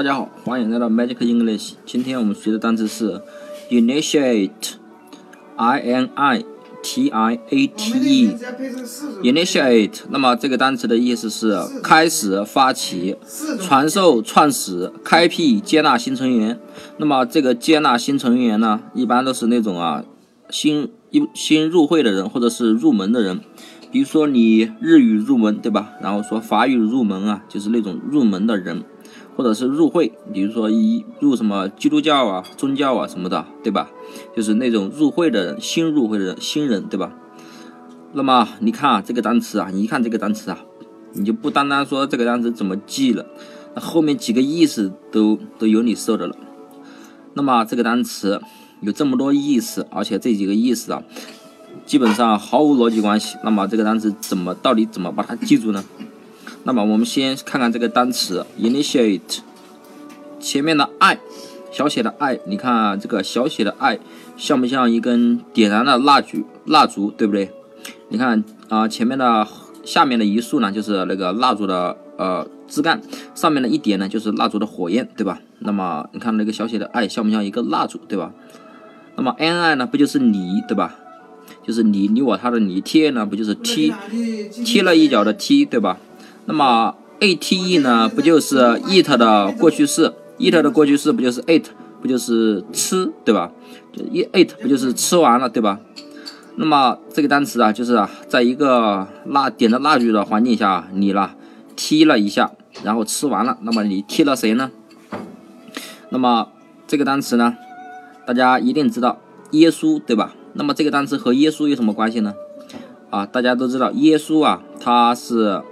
大家好，欢迎来到 Magic English。今天我们学的单词是 initiate，i n i t i a t e。initiate，那么这个单词的意思是开始、发起、传授、创始、开辟、接纳新成员。那么这个接纳新成员呢，一般都是那种啊新一新入会的人或者是入门的人。比如说你日语入门，对吧？然后说法语入门啊，就是那种入门的人。或者是入会，比如说一入什么基督教啊、宗教啊什么的，对吧？就是那种入会的人，新入会的人，新人，对吧？那么你看啊，这个单词啊，你一看这个单词啊，你就不单单说这个单词怎么记了，那后面几个意思都都有你受的了。那么这个单词有这么多意思，而且这几个意思啊，基本上毫无逻辑关系。那么这个单词怎么到底怎么把它记住呢？那么我们先看看这个单词 initiate，前面的 i，小写的 i，你看这个小写的 i 像不像一根点燃的蜡烛？蜡烛对不对？你看啊，前面的下面的一竖呢，就是那个蜡烛的呃枝干，上面的一点呢，就是蜡烛的火焰，对吧？那么你看那个小写的 i 像不像一个蜡烛，对吧？那么 n i 呢，不就是你，对吧？就是你你我他的你，t 呢，不就是踢踢了一脚的踢，对吧？那么 a t e 呢，不就是 eat 的过去式？eat 的过去式不就是 ate，不就是吃，对吧？就 eat 不就是吃完了，对吧？那么这个单词啊，就是啊，在一个蜡点着蜡烛的环境下，你呢踢了一下，然后吃完了。那么你踢了谁呢？那么这个单词呢，大家一定知道耶稣，对吧？那么这个单词和耶稣有什么关系呢？啊，大家都知道耶稣啊，他是。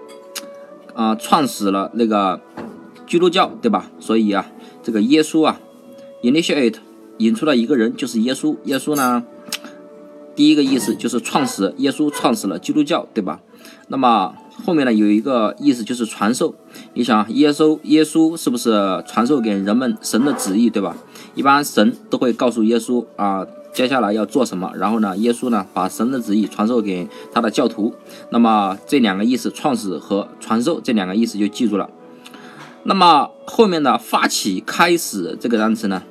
啊，创始了那个基督教，对吧？所以啊，这个耶稣啊，initiate 引出了一个人，就是耶稣。耶稣呢，第一个意思就是创始，耶稣创始了基督教，对吧？那么后面呢，有一个意思就是传授。你想，耶稣耶稣是不是传授给人们神的旨意，对吧？一般神都会告诉耶稣啊。接下来要做什么？然后呢？耶稣呢，把神的旨意传授给他的教徒。那么这两个意思，创始和传授这两个意思就记住了。那么后面的发起、开始这个单词呢？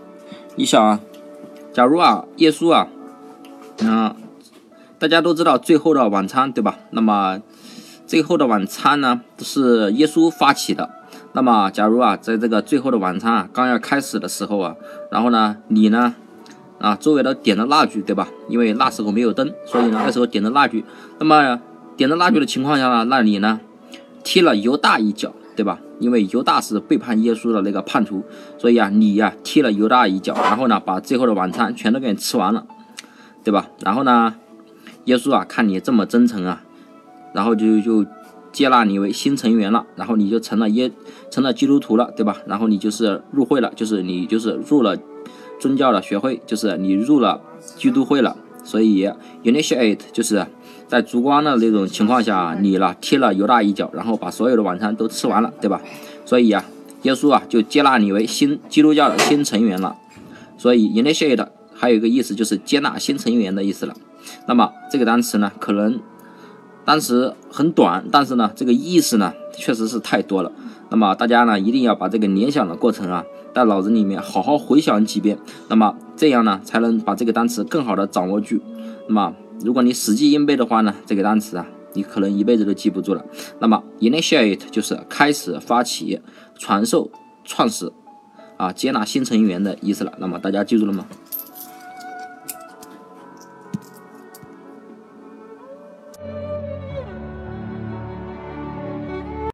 你想啊，假如啊，耶稣啊，嗯，大家都知道最后的晚餐对吧？那么最后的晚餐呢，是耶稣发起的。那么假如啊，在这个最后的晚餐啊刚要开始的时候啊，然后呢，你呢？啊，周围都点着蜡烛，对吧？因为那时候没有灯，所以呢，那时候点着蜡烛。那么点着蜡烛的情况下呢，那你呢踢了犹大一脚，对吧？因为犹大是背叛耶稣的那个叛徒，所以啊，你呀踢了犹大一脚，然后呢，把最后的晚餐全都给你吃完了，对吧？然后呢，耶稣啊，看你这么真诚啊，然后就就接纳你为新成员了，然后你就成了耶，成了基督徒了，对吧？然后你就是入会了，就是你就是入了。宗教的学会就是你入了基督会了，所以 initiate 就是在烛光的那种情况下，你呢踢了犹大一脚，然后把所有的晚餐都吃完了，对吧？所以啊，耶稣啊就接纳你为新基督教的新成员了。所以 initiate 还有一个意思就是接纳新成员的意思了。那么这个单词呢，可能当时很短，但是呢，这个意思呢确实是太多了。那么大家呢一定要把这个联想的过程啊。在脑子里面好好回想几遍，那么这样呢，才能把这个单词更好的掌握住。那么，如果你死记硬背的话呢，这个单词啊，你可能一辈子都记不住了。那么，initiate 就是开始、发起、传授、创始，啊，接纳新成员的意思了。那么，大家记住了吗？